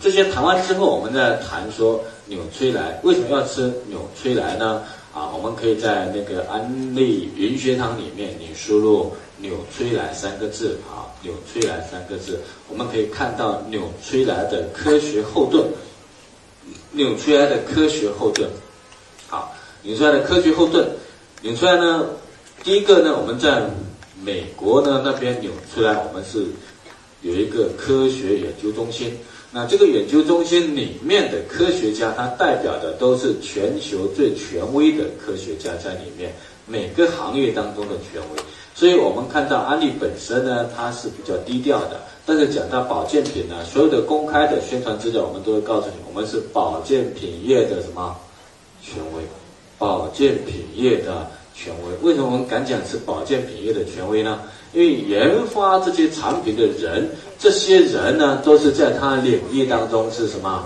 这些谈完之后，我们再谈说纽崔莱为什么要吃纽崔莱呢？啊，我们可以在那个安利云学堂里面，你输入纽崔莱三个字啊，纽崔莱三个字，我们可以看到纽崔莱的科学后盾，纽崔莱的科学后盾，好，纽崔莱的科学后盾，纽崔莱呢，第一个呢，我们在美国呢那边纽崔莱，我们是有一个科学研究中心。那这个研究中心里面的科学家，他代表的都是全球最权威的科学家在里面，每个行业当中的权威。所以我们看到安利本身呢，它是比较低调的。但是讲到保健品呢，所有的公开的宣传资料，我们都会告诉你，我们是保健品业的什么权威？保健品业的权威。为什么我们敢讲是保健品业的权威呢？因为研发这些产品的人，这些人呢，都是在他领域当中是什么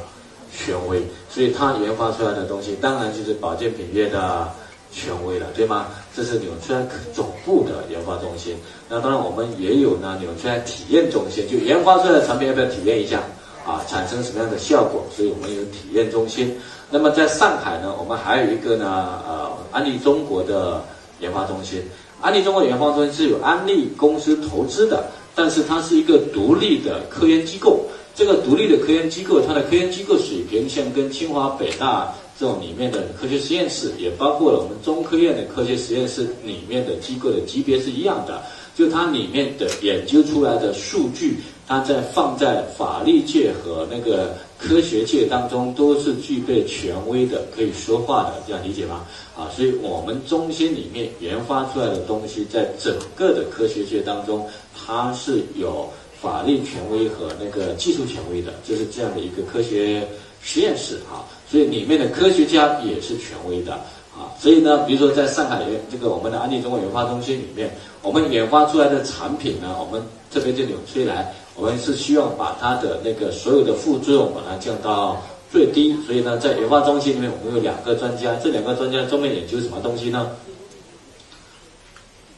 权威，所以他研发出来的东西，当然就是保健品业的权威了，对吗？这是纽崔莱总部的研发中心。那当然，我们也有呢纽崔莱体验中心，就研发出来的产品要不要体验一下啊？产生什么样的效果？所以我们有体验中心。那么在上海呢，我们还有一个呢，呃，安利中国的研发中心。安利中国研发中心是有安利公司投资的，但是它是一个独立的科研机构。这个独立的科研机构，它的科研机构水平像跟清华、北大这种里面的科学实验室，也包括了我们中科院的科学实验室里面的机构的级别是一样的。就它里面的研究出来的数据，它在放在法律界和那个科学界当中都是具备权威的，可以说话的，这样理解吗？啊，所以我们中心里面研发出来的东西，在整个的科学界当中，它是有法律权威和那个技术权威的，就是这样的一个科学实验室啊。所以里面的科学家也是权威的。啊，所以呢，比如说在上海这个我们的安利中国研发中心里面，我们研发出来的产品呢，我们这边就纽崔莱，我们是希望把它的那个所有的副作用把它降到最低。所以呢，在研发中心里面，我们有两个专家，这两个专家专门研究什么东西呢？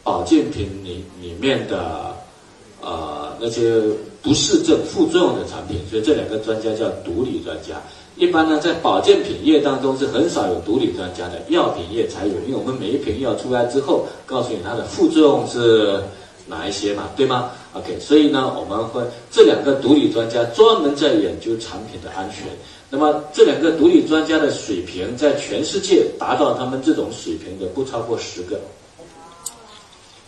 保健品里里面的呃那些不适症、副作用的产品，所以这两个专家叫独立专家。一般呢，在保健品业当中是很少有独立专家的，药品业才有。因为我们每一瓶药出来之后，告诉你它的副作用是哪一些嘛，对吗？OK，所以呢，我们会这两个独立专家专门在研究产品的安全。那么这两个独立专家的水平，在全世界达到他们这种水平的不超过十个，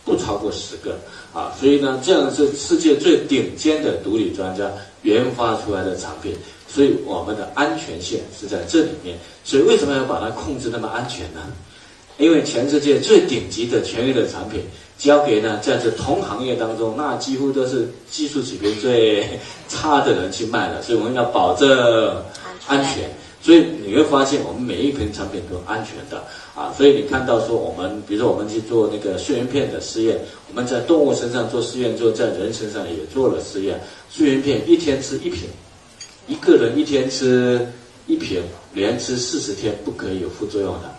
不超过十个啊。所以呢，这样是世界最顶尖的独立专家研发出来的产品。所以我们的安全线是在这里面，所以为什么要把它控制那么安全呢？因为全世界最顶级的权威的产品交给呢在这同行业当中，那几乎都是技术水平最差的人去卖的，所以我们要保证安全。所以你会发现，我们每一瓶产品都安全的啊。所以你看到说，我们比如说我们去做那个睡眠片的试验，我们在动物身上做试验之后，在人身上也做了试验，睡眠片一天吃一瓶。一个人一天吃一瓶，连吃四十天不可以有副作用的，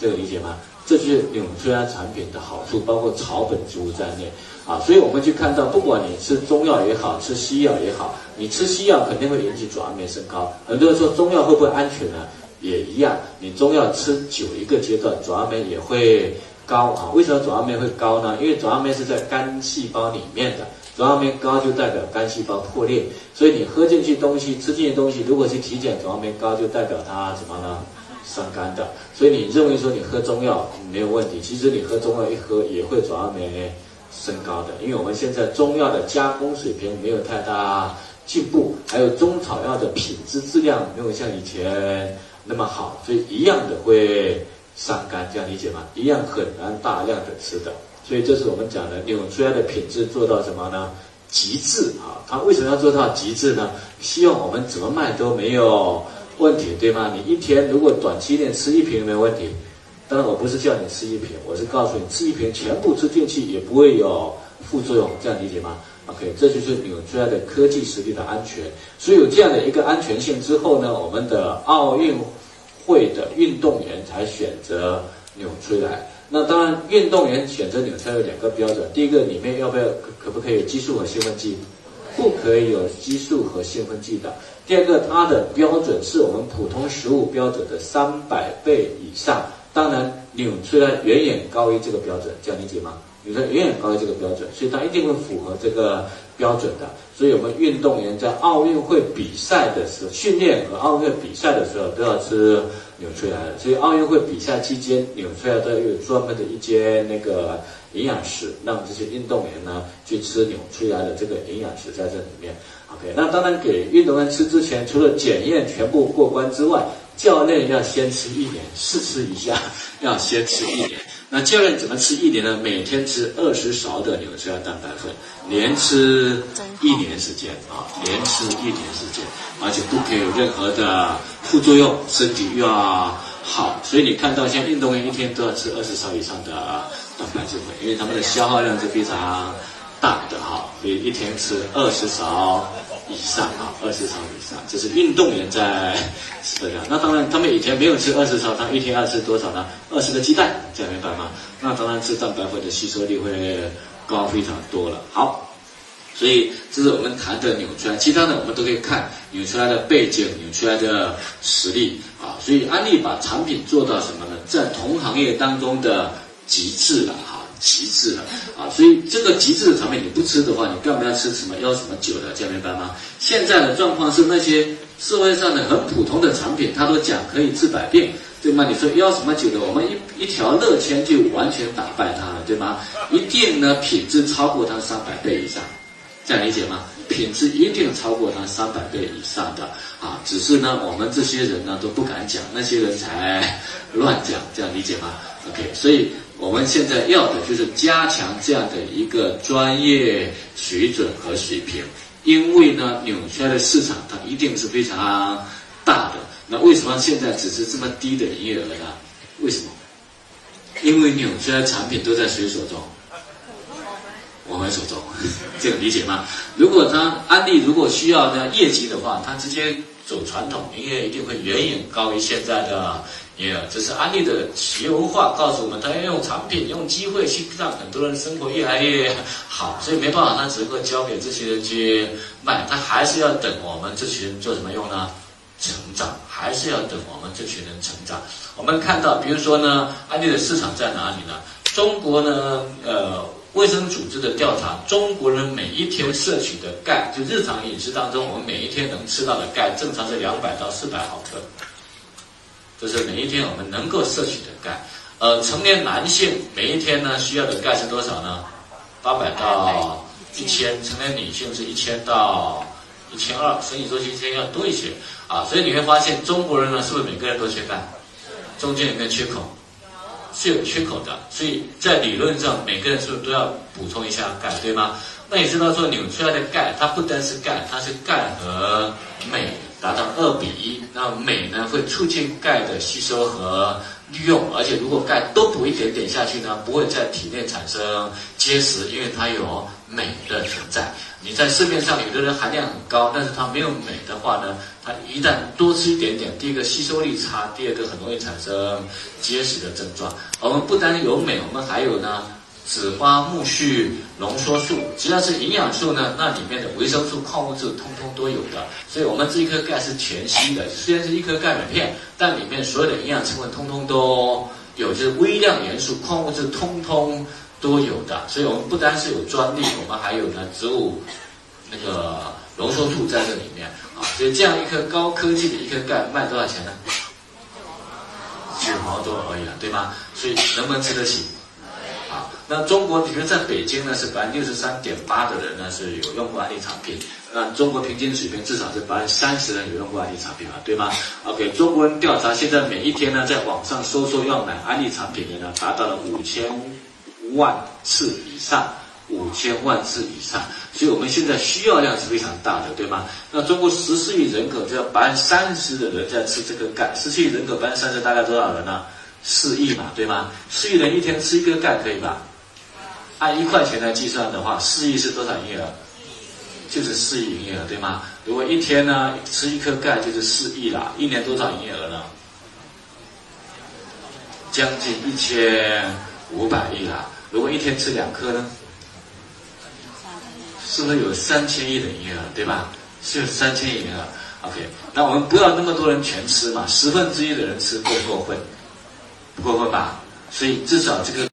这个理解吗？这就是纽崔莱产品的好处，包括草本植物在内啊。所以我们去看到，不管你吃中药也好，吃西药也好，你吃西药肯定会引起转氨酶升高。很多人说中药会不会安全呢？也一样，你中药吃久一个阶段，转氨酶也会高啊。为什么转氨酶会高呢？因为转氨酶是在肝细胞里面的。转氨酶高就代表肝细胞破裂，所以你喝进去东西、吃进去东西，如果是体检转氨酶高，就代表它什么呢？伤肝的。所以你认为说你喝中药没有问题，其实你喝中药一喝也会转氨酶升高的，因为我们现在中药的加工水平没有太大进步，还有中草药的品质质量没有像以前那么好，所以一样的会伤肝，这样理解吗？一样很难大量的吃的。所以这是我们讲的纽崔莱的品质做到什么呢？极致啊！它为什么要做到极致呢？希望我们怎么卖都没有问题，对吗？你一天如果短期内吃一瓶没有问题，当然我不是叫你吃一瓶，我是告诉你吃一瓶全部吃进去也不会有副作用，这样理解吗？OK，这就是纽崔莱的科技实力的安全。所以有这样的一个安全性之后呢，我们的奥运会的运动员才选择纽崔莱。那当然，运动员选择纽崔莱有两个标准：第一个，里面要不要可可不可以有激素和兴奋剂？不可以有激素和兴奋剂的。第二个，它的标准是我们普通食物标准的三百倍以上。当然，纽崔莱远远高于这个标准，这样理解吗？比如说远远高于这个标准，所以它一定会符合这个标准的。所以我们运动员在奥运会比赛的时候，训练和奥运会比赛的时候都要吃纽崔莱的。所以奥运会比赛期间，纽崔莱都有专门的一间那个营养室，让这些运动员呢去吃纽崔莱的这个营养食在这里面。OK，那当然给运动员吃之前，除了检验全部过关之外，教练要先吃一年，试吃一下，要先吃一年。那教练怎么吃一年呢？每天吃二十勺的纽崔莱蛋白粉，连吃一年时间啊，连吃一年时间，而且不可以有任何的副作用，身体又要好。所以你看到像运动员一天都要吃二十勺以上的蛋白质粉，因为他们的消耗量是非常大的哈，所以一天吃二十勺。以上啊，二十勺以上，这是运动员在是的量。那当然，他们以前没有吃二十勺，他一天要吃多少呢？二十个鸡蛋，这样明白吗？那当然吃蛋白粉的吸收率会高非常多了。好，所以这是我们谈的纽崔莱，其他的我们都可以看纽崔莱的背景、纽崔莱的实力啊。所以安利把产品做到什么呢？在同行业当中的极致了哈。极致了啊！所以这个极致的产品你不吃的话，你干嘛要吃什么要什么酒的？这样明白吗？现在的状况是那些社会上的很普通的产品，他都讲可以治百病，对吗？你说要什么酒的？我们一一条乐千就完全打败它了，对吗？一定呢品质超过它三百倍以上，这样理解吗？品质一定超过它三百倍以上的啊！只是呢我们这些人呢都不敢讲，那些人才乱讲，这样理解吗？OK，所以。我们现在要的就是加强这样的一个专业水准和水平，因为呢，纽崔莱的市场它一定是非常大的。那为什么现在只是这么低的营业额呢？为什么？因为纽崔莱产品都在谁手中？我们手中，这个理解吗？如果他安利如果需要呢业绩的话，他直接走传统，营业一定会远远高于现在的。也有，这是安利的企业文化告诉我们，他要用产品、用机会去让很多人生活越来越好，所以没办法，他只能够交给这些人去卖，他还是要等我们这群人做什么用呢？成长，还是要等我们这群人成长。我们看到，比如说呢，安利的市场在哪里呢？中国呢，呃，卫生组织的调查，中国人每一天摄取的钙，就日常饮食当中，我们每一天能吃到的钙，正常是两百到四百毫克。就是每一天我们能够摄取的钙，呃，成年男性每一天呢需要的钙是多少呢？八百到一千，成年女性是一千到一千二，生理周期间要多一些啊。所以你会发现中国人呢，是不是每个人都缺钙？中间有没有缺口？是有缺口的。所以在理论上，每个人是不是都要补充一下钙，对吗？那你知道说扭出来的钙，它不单是钙，它是钙和镁。达到二比一，那镁呢会促进钙的吸收和利用，而且如果钙多补一点点下去呢，不会在体内产生结石，因为它有镁的存在。你在市面上有的人含量很高，但是它没有镁的话呢，它一旦多吃一点点，第一个吸收力差，第二个很容易产生结石的症状。我们不单有镁，我们还有呢。紫花苜蓿浓缩素，只要是营养素呢，那里面的维生素、矿物质通通都有的。所以，我们这一颗钙是全息的，虽然是一颗钙镁片，但里面所有的营养成分通通都有，就是微量元素、矿物质通通都有的。所以我们不单是有专利，我们还有呢植物那个浓缩素在这里面啊。所以这样一颗高科技的一颗钙卖多少钱呢？九毛多而已了，对吗？所以能不能吃得起？啊那中国，比如在北京呢，是百分之六十三点八的人呢是有用过安利产品。那中国平均水平至少是百分之三十人有用过安利产品啊，对吗？OK，中国人调查现在每一天呢，在网上搜索要买安利产品的呢，达到了五千万次以上，五千万次以上。所以我们现在需要量是非常大的，对吗？那中国十四亿人口，只要百分之三十的人在吃这个钙，十四亿人口百分之三十大概多少人呢？四亿嘛，对吗？四亿人一天吃一个钙可以吧？按一块钱来计算的话，四亿是多少营业额？就是四亿营业额，对吗？如果一天呢吃一颗钙就是四亿啦，一年多少营业额呢？将近一千五百亿啦。如果一天吃两颗呢？是不是有三千亿的营业额，对吧？是有三千亿营业额。OK，那我们不要那么多人全吃嘛，十分之一的人吃够不够分？不过分吧？所以至少这个。